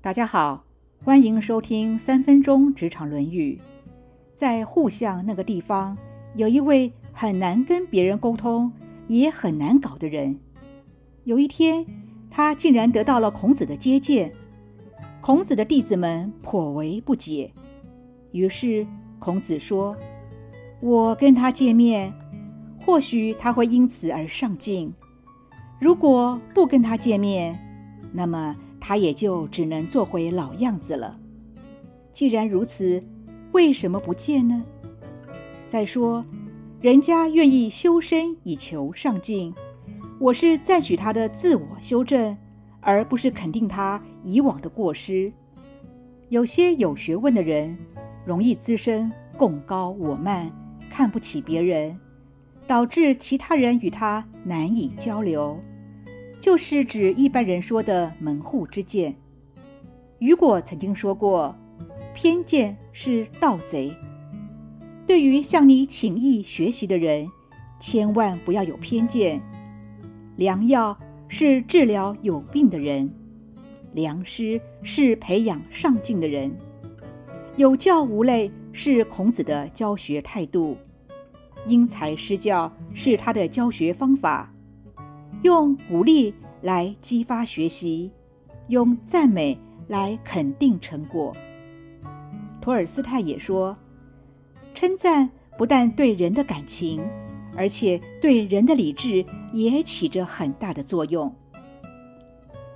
大家好，欢迎收听三分钟职场论语。在互相那个地方，有一位很难跟别人沟通，也很难搞的人。有一天，他竟然得到了孔子的接见。孔子的弟子们颇为不解。于是孔子说：“我跟他见面，或许他会因此而上进；如果不跟他见面，那么……”他也就只能做回老样子了。既然如此，为什么不见呢？再说，人家愿意修身以求上进，我是赞许他的自我修正，而不是肯定他以往的过失。有些有学问的人，容易滋生共高我慢，看不起别人，导致其他人与他难以交流。就是指一般人说的门户之见。雨果曾经说过：“偏见是盗贼。”对于向你请益学习的人，千万不要有偏见。良药是治疗有病的人，良师是培养上进的人。有教无类是孔子的教学态度，因材施教是他的教学方法。用鼓励来激发学习，用赞美来肯定成果。托尔斯泰也说，称赞不但对人的感情，而且对人的理智也起着很大的作用。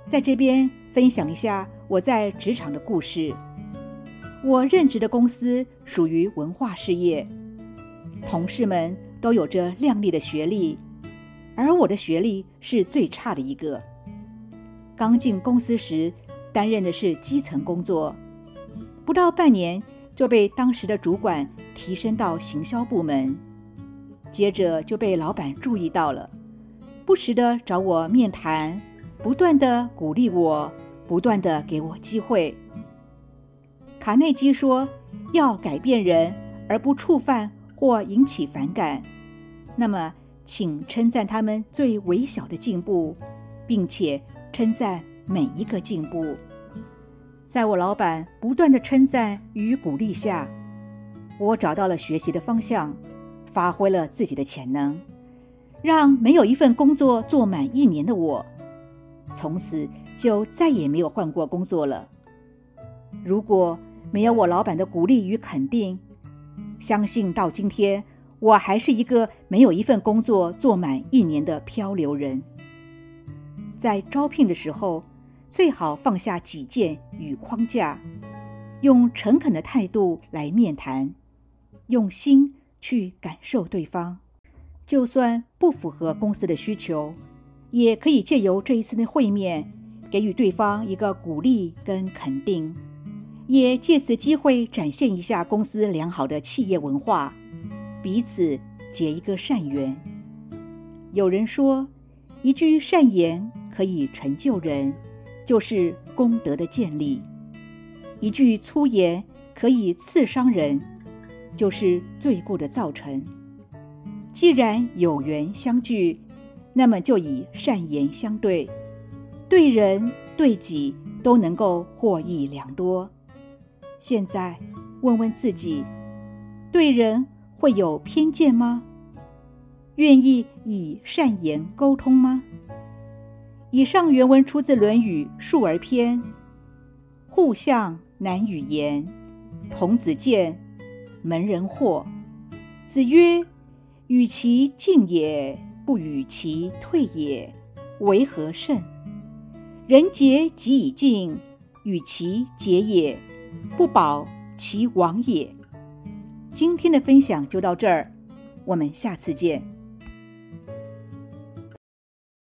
在这边分享一下我在职场的故事。我任职的公司属于文化事业，同事们都有着亮丽的学历。而我的学历是最差的一个。刚进公司时，担任的是基层工作，不到半年就被当时的主管提升到行销部门，接着就被老板注意到了，不时的找我面谈，不断的鼓励我，不断的给我机会。卡内基说：“要改变人，而不触犯或引起反感。”那么。请称赞他们最微小的进步，并且称赞每一个进步。在我老板不断的称赞与鼓励下，我找到了学习的方向，发挥了自己的潜能，让没有一份工作做满一年的我，从此就再也没有换过工作了。如果没有我老板的鼓励与肯定，相信到今天。我还是一个没有一份工作做满一年的漂流人。在招聘的时候，最好放下己见与框架，用诚恳的态度来面谈，用心去感受对方。就算不符合公司的需求，也可以借由这一次的会面，给予对方一个鼓励跟肯定，也借此机会展现一下公司良好的企业文化。彼此结一个善缘。有人说，一句善言可以成就人，就是功德的建立；一句粗言可以刺伤人，就是罪过的造成。既然有缘相聚，那么就以善言相对，对人对己都能够获益良多。现在问问自己，对人。会有偏见吗？愿意以善言沟通吗？以上原文出自《论语·述而篇》。互相难与言。童子见，门人惑。子曰：“与其进也，不与其退也，为何甚？人杰即以进，与其结也，不保其亡也。”今天的分享就到这儿，我们下次见。